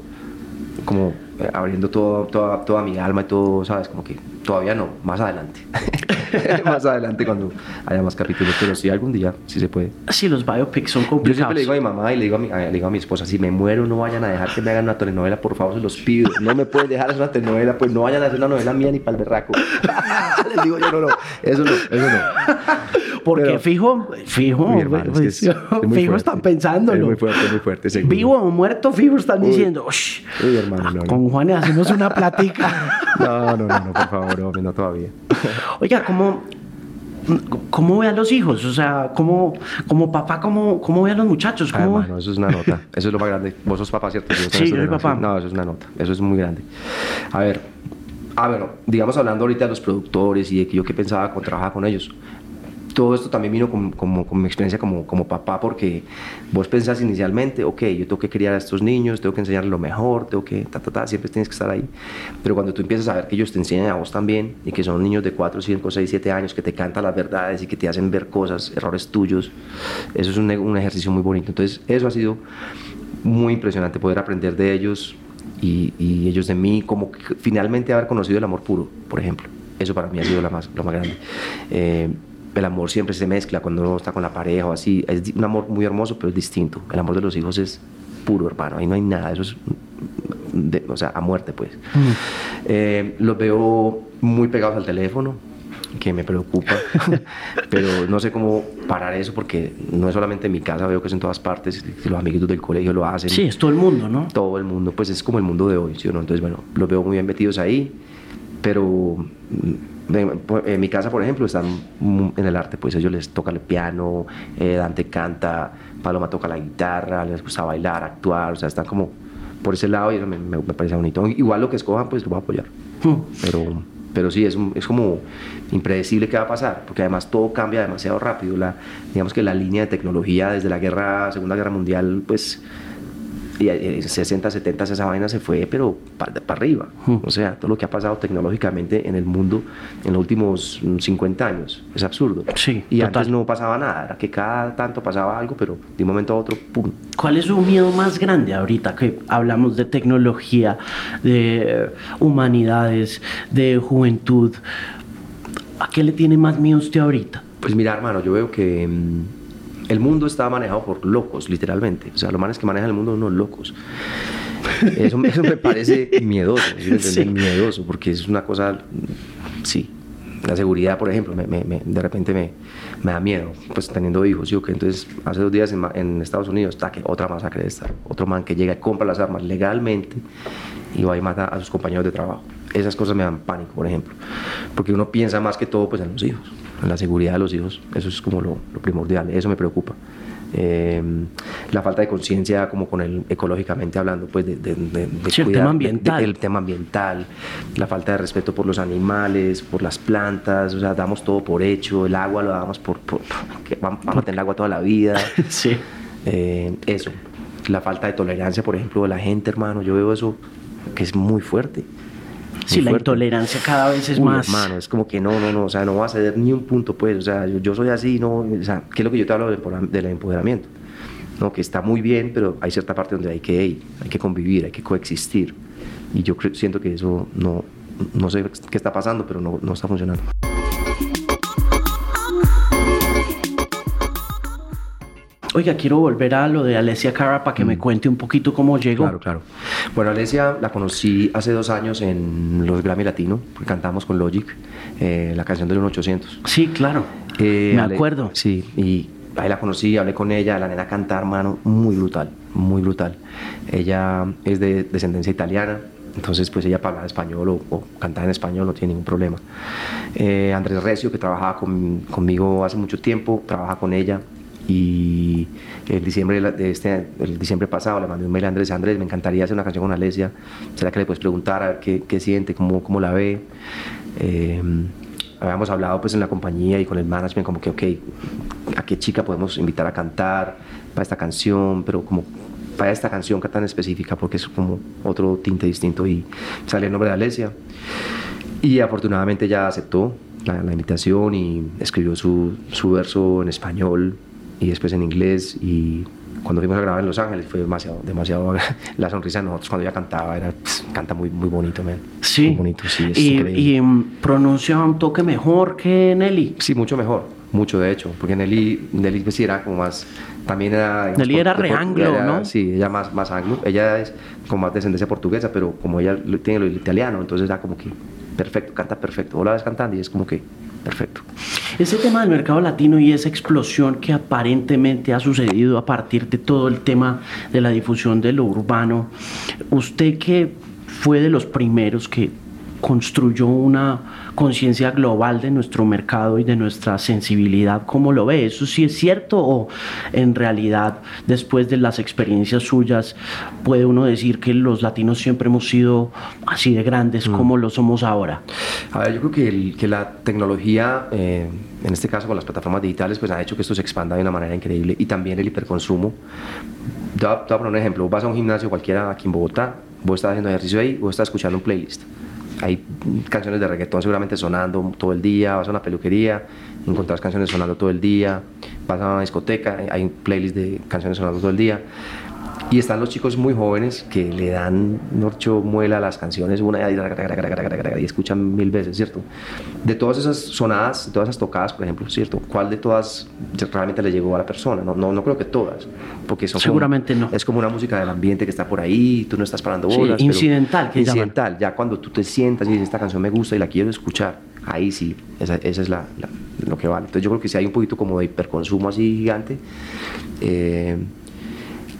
como eh, abriendo todo, toda, toda mi alma y todo, ¿sabes? Como que todavía no, más adelante. (laughs) (laughs) más adelante cuando haya más capítulos, pero sí algún día, sí se puede. Sí, los biopics son complicados. Yo siempre le digo a mi mamá y le digo a mi, le digo a mi esposa, si me muero no vayan a dejar que me hagan una telenovela, por favor, se los pido. No me pueden dejar hacer una telenovela, pues no vayan a hacer una novela mía ni para el berraco. (laughs) Les digo yo, no, no, eso no, eso no. Porque pero, fijo, fijo, mi hermano, es que es, es (laughs) fijo fuerte, están pensándolo. Es muy fuerte, muy fuerte. Seguro. Vivo o muerto, fijo están uy, diciendo, uy, hermano, no, con Juan hacemos una platica. (laughs) no, no, no, no, por favor, hombre, no todavía. (laughs) Oiga, ¿cómo, ¿Cómo ve a los hijos? O sea, ¿cómo, como papá, cómo, cómo ve a los muchachos? ¿Cómo... Ah, hermano, eso es una nota. Eso es lo más grande. Vos sos papá, ¿cierto? Sí, yo soy papá. No, eso es una nota. Eso es muy grande. A ver, ah, bueno, digamos hablando ahorita de los productores y de que yo qué pensaba trabajaba con ellos. Todo esto también vino con, con, con, mi experiencia como, como papá, porque vos pensás inicialmente, ok, yo tengo que criar a estos niños, tengo que enseñarles lo mejor, tengo que, ta, ta, ta, siempre tienes que estar ahí. Pero cuando tú empiezas a ver que ellos te enseñan a vos también, y que son niños de 4, 5, 6, 7 años, que te cantan las verdades y que te hacen ver cosas, errores tuyos, eso es un, un ejercicio muy bonito. Entonces, eso ha sido muy impresionante, poder aprender de ellos y, y ellos de mí, como finalmente haber conocido el amor puro, por ejemplo. Eso para mí ha sido lo más, lo más grande. Eh, el amor siempre se mezcla cuando uno está con la pareja o así. Es un amor muy hermoso, pero es distinto. El amor de los hijos es puro, hermano. Ahí no hay nada. Eso es, de, o sea, a muerte, pues. Mm. Eh, los veo muy pegados al teléfono, que me preocupa, (laughs) pero no sé cómo parar eso porque no es solamente en mi casa, veo que es en todas partes, los amiguitos del colegio lo hacen. Sí, es todo el mundo, ¿no? Todo el mundo, pues es como el mundo de hoy, ¿sí o no? Entonces, bueno, los veo muy bien metidos ahí, pero en mi casa, por ejemplo, están en el arte, pues ellos les toca el piano, eh, Dante canta, Paloma toca la guitarra, les gusta bailar, actuar, o sea, están como por ese lado y me, me, parece bonito. Igual lo que escojan, pues lo voy a apoyar. Hmm. Pero pero sí, es, es como impredecible qué va a pasar, porque además todo cambia demasiado rápido. La, digamos que la línea de tecnología desde la guerra, Segunda Guerra Mundial, pues y 60, 70 esa vaina se fue, pero para, arriba. Hmm. O sea, todo lo que ha pasado tecnológicamente en el mundo en los últimos 50 años es absurdo. Sí, y antes no pasaba nada, era que cada tanto pasaba algo, pero de un momento a otro, ¡pum! ¿Cuál es su miedo más grande ahorita que hablamos de tecnología, de humanidades, de juventud? ¿A qué le tiene más miedo usted ahorita? Pues mira, hermano, yo veo que mm, el mundo está manejado por locos, literalmente. O sea, los manes que manejan el mundo son unos locos. Eso, me parece (laughs) miedoso, sí. miedoso, porque es una cosa, sí. La seguridad, por ejemplo, de repente me, da miedo, pues teniendo hijos. Yo que entonces hace dos días en, Estados Unidos está que otra masacre de estar, otro man que llega y compra las armas legalmente y va y mata a sus compañeros de trabajo. Esas cosas me dan pánico, por ejemplo, porque uno piensa más que todo pues en los hijos la seguridad de los hijos, eso es como lo, primordial, eso me preocupa. Eh, la falta de conciencia como con el ecológicamente hablando pues de, de, el tema ambiental. el tema ambiental la falta de respeto por los animales por las plantas o sea damos todo por hecho el agua lo damos por, por, que vamos a tener agua toda la vida. (laughs) Sí. Eh, eso la falta de tolerancia por ejemplo de la gente hermano yo veo eso que es muy fuerte Sí, la intolerancia cada vez es más. Hermano, es como que no, no, no, o sea, no va a ceder ni un punto, pues, o sea, yo, soy así, no, o sea, ¿qué es lo que yo te hablo del empoderamiento? No, que está muy bien, pero hay cierta parte donde hay que ir, hay que convivir, hay que coexistir. Y yo siento que eso no, no sé qué está pasando, pero no, no está funcionando. Oiga, quiero volver a lo de Alessia Cara para que me mm. cuente un poquito cómo llegó. Claro, claro. Bueno, Alessia la conocí hace dos años en los Grammy Latino, porque cantamos con Logic, eh, la canción del 1800. Sí, claro. Eh, me acuerdo. Sí, y ahí la conocí, hablé con ella, la nena canta, hermano, muy brutal, muy brutal. Ella es de descendencia italiana, entonces pues ella para hablar español o, cantar en español no tiene ningún problema. Eh, Andrés Recio, que trabajaba conmigo hace mucho tiempo, trabaja con ella, y el diciembre de este el diciembre pasado le mandé un mail a Andrés Andrés me encantaría hacer una canción con Alesia será que le puedes preguntar a ver qué, qué siente cómo, cómo la ve eh, habíamos hablado pues en la compañía y con el management como que ok a qué chica podemos invitar a cantar para esta canción pero como para esta canción tan específica porque es como otro tinte distinto y sale el nombre de Alesia. Y afortunadamente ya aceptó la, la invitación y escribió su, su verso en español y después en inglés y cuando fuimos a grabar en Los Ángeles fue demasiado, demasiado (laughs) la sonrisa de nosotros cuando ella cantaba, era, canta muy, muy bonito, man. Sí. Muy bonito, sí. y, y mm, pronuncia un toque mejor que Nelly. Sí, mucho mejor, mucho de hecho, porque Nelly, Nelly pues, sí era como más, también era... Nelly era re anglo, ¿no? Sí, ella más, más anglo, ella es como más descendencia portuguesa, pero como ella tiene lo italiano, entonces era como que perfecto, canta perfecto. Vos la ves cantando y es como que perfecto. Ese tema del mercado latino y esa explosión que aparentemente ha sucedido a partir de todo el tema de la difusión de lo urbano, usted que fue de los primeros que construyó una conciencia global de nuestro mercado y de nuestra sensibilidad. ¿Cómo lo ve? ¿Eso sí es cierto o en realidad después de las experiencias suyas puede uno decir que los latinos siempre hemos sido así de grandes mm. como lo somos ahora? A ver, yo creo que, que la tecnología, eh, en este caso con las plataformas digitales, pues ha hecho que esto se expanda de una manera increíble y también el hiperconsumo. Te voy a poner un ejemplo, vas a un gimnasio cualquiera aquí en Bogotá, vos estás haciendo ejercicio ahí, vos estás escuchando un playlist hay canciones de reggaetón seguramente sonando todo el día, vas a una peluquería, encontrás canciones sonando todo el día, vas a una discoteca, hay un playlist de canciones sonando todo el día. Y están los chicos muy jóvenes que le dan norcho muela a las canciones una y, escuchan mil veces, ¿cierto? De todas esas sonadas, de todas esas tocadas, por ejemplo, ¿cierto? ¿Cuál de todas realmente le llegó a la persona? No, no, no creo que todas, porque son Seguramente no. Es como una música del ambiente que está por ahí, tú no estás parando bolas. incidental, que Incidental, ya cuando tú te sientas y dices, esta canción me gusta y la quiero escuchar, ahí sí, esa, es la, lo que vale. Entonces yo creo que si hay un poquito como de hiperconsumo así gigante, eh,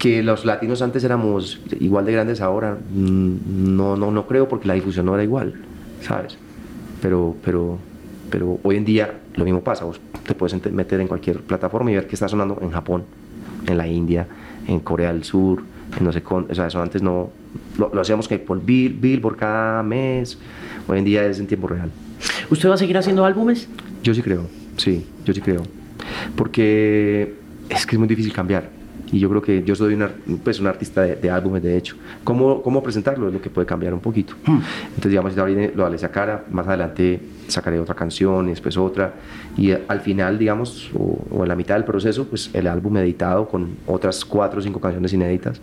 que los latinos antes éramos igual de grandes ahora, mm, no, no, no creo porque la difusión no era igual, ¿sabes? Pero, pero, pero hoy en día lo mismo pasa, vos te puedes meter en cualquier plataforma y ver qué está sonando en Japón, en la India, en Corea del Sur, en no sé, con, o sea, eso antes no, lo, hacíamos que por bill, bill por cada mes, hoy en día es en tiempo real. ¿Usted va a seguir haciendo álbumes? Yo sí creo, sí, yo sí creo, porque es que es muy difícil cambiar y yo creo que yo soy una, pues, un artista de, álbumes, de hecho. ¿Cómo, ¿Cómo presentarlo? Es lo que puede cambiar un poquito. Hmm. Entonces, digamos, ahora viene lo de esa cara, más adelante sacaré otra canción y después otra. Y al final, digamos, o, en la mitad del proceso, pues el álbum editado con otras cuatro o cinco canciones inéditas.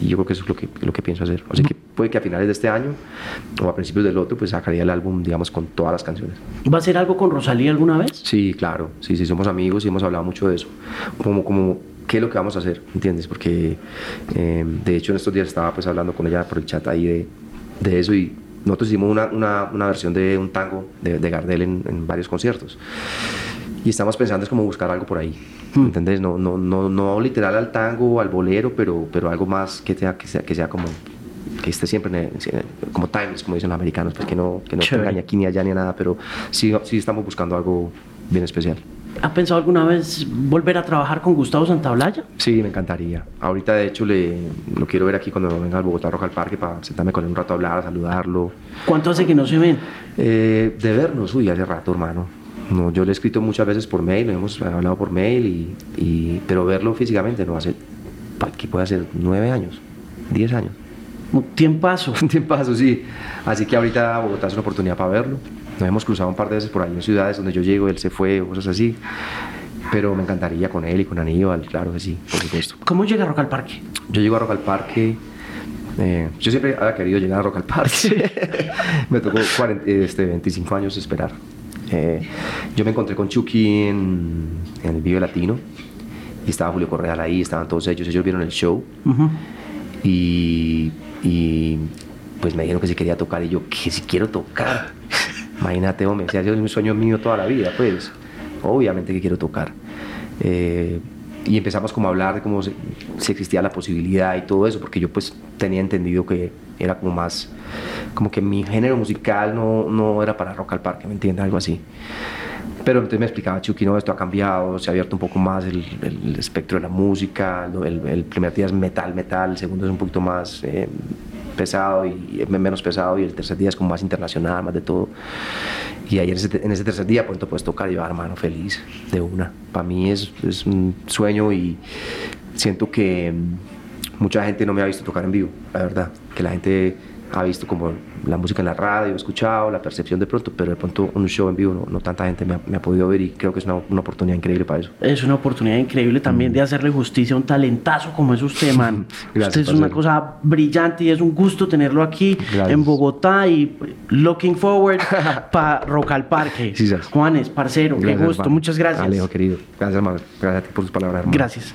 Y yo creo que eso es lo que, lo que pienso hacer. O sea que puede que a finales de este año o a principios del otro, pues sacaría el álbum, digamos, con todas las canciones. ¿Va a hacer algo con Rosalía alguna vez? Sí, claro. Sí, sí, somos amigos y hemos hablado mucho de eso. Como, como qué es lo que vamos a hacer, ¿entiendes? Porque eh, de hecho en estos días estaba pues hablando con ella por el chat ahí de, de eso y nosotros hicimos una, una, una, versión de un tango de, de Gardel en, en, varios conciertos y estamos pensando es como buscar algo por ahí, hmm. ¿entendés? No, no, no, no literal al tango, al bolero, pero, pero algo más que sea, que sea, que sea como que esté siempre como timeless, como dicen los americanos, pues que no, que no te engañe aquí ni allá ni nada, pero sí, sí estamos buscando algo bien especial. ¿Ha pensado alguna vez volver a trabajar con Gustavo Santaolalla? Sí, me encantaría. Ahorita, de hecho, le, lo quiero ver aquí cuando venga al Bogotá Rock al Parque para sentarme con él un rato a hablar, a saludarlo. ¿Cuánto hace que no se ven? Eh, de vernos, uy, hace rato, hermano. No, yo le he escrito muchas veces por mail, hemos hablado por mail, y, y pero verlo físicamente no hace, aquí puede ser nueve años, diez años. Un tiempazo. (laughs) Un tiempazo, sí. Así que ahorita Bogotá es una oportunidad para verlo. Nos hemos cruzado un par de veces por ahí en ciudades donde yo llego, él se fue, cosas así. Pero me encantaría con él y con Aníbal, claro que sí, por supuesto. ¿Cómo llega a Rock al Parque? Yo llego a Rock al Parque. Eh, yo siempre había querido llegar a Rock al Parque. (laughs) me tocó 40, este, 25 años esperar. Eh, yo me encontré con Chucky en, en, el Vive Latino y estaba Julio Correal ahí, estaban todos ellos, ellos vieron el show y, y, pues me dijeron que si quería tocar y yo, que si quiero tocar. (laughs) Imagínate, hombre, si ha sido un sueño mío toda la vida, pues obviamente que quiero tocar. Eh, y empezamos como a hablar de cómo si existía la posibilidad y todo eso, porque yo pues tenía entendido que era como más, como que mi género musical no, no era para rock al parque, ¿me entiendes? Algo así. Pero entonces me explicaba Chucky, no, esto ha cambiado, se ha abierto un poco más el, el, espectro de la música, el, el, primer día es metal, metal, el segundo es un poquito más... Eh, pesado y menos pesado y el tercer día es como más internacional, más de todo. Y ayer en ese tercer día, pues puedes tocar y yo, hermano, feliz de una. Para mí es, es un sueño y siento que mucha gente no me ha visto tocar en vivo, la verdad. Que la gente ha visto como la música en la radio, he escuchado, la percepción de pronto, pero de pronto un show en vivo no, tanta gente me ha, podido ver y creo que es una, una, oportunidad increíble para eso. Es una oportunidad increíble también mm. de hacerle justicia a un talentazo como es usted, man. (laughs) usted es una cosa brillante y es un gusto tenerlo aquí en Bogotá y looking forward (laughs) para Rock al Parque. Juanes, parcero, qué gusto, muchas gracias. Alejo, querido. Gracias, hermano. Gracias a ti por tus palabras, hermano. Gracias.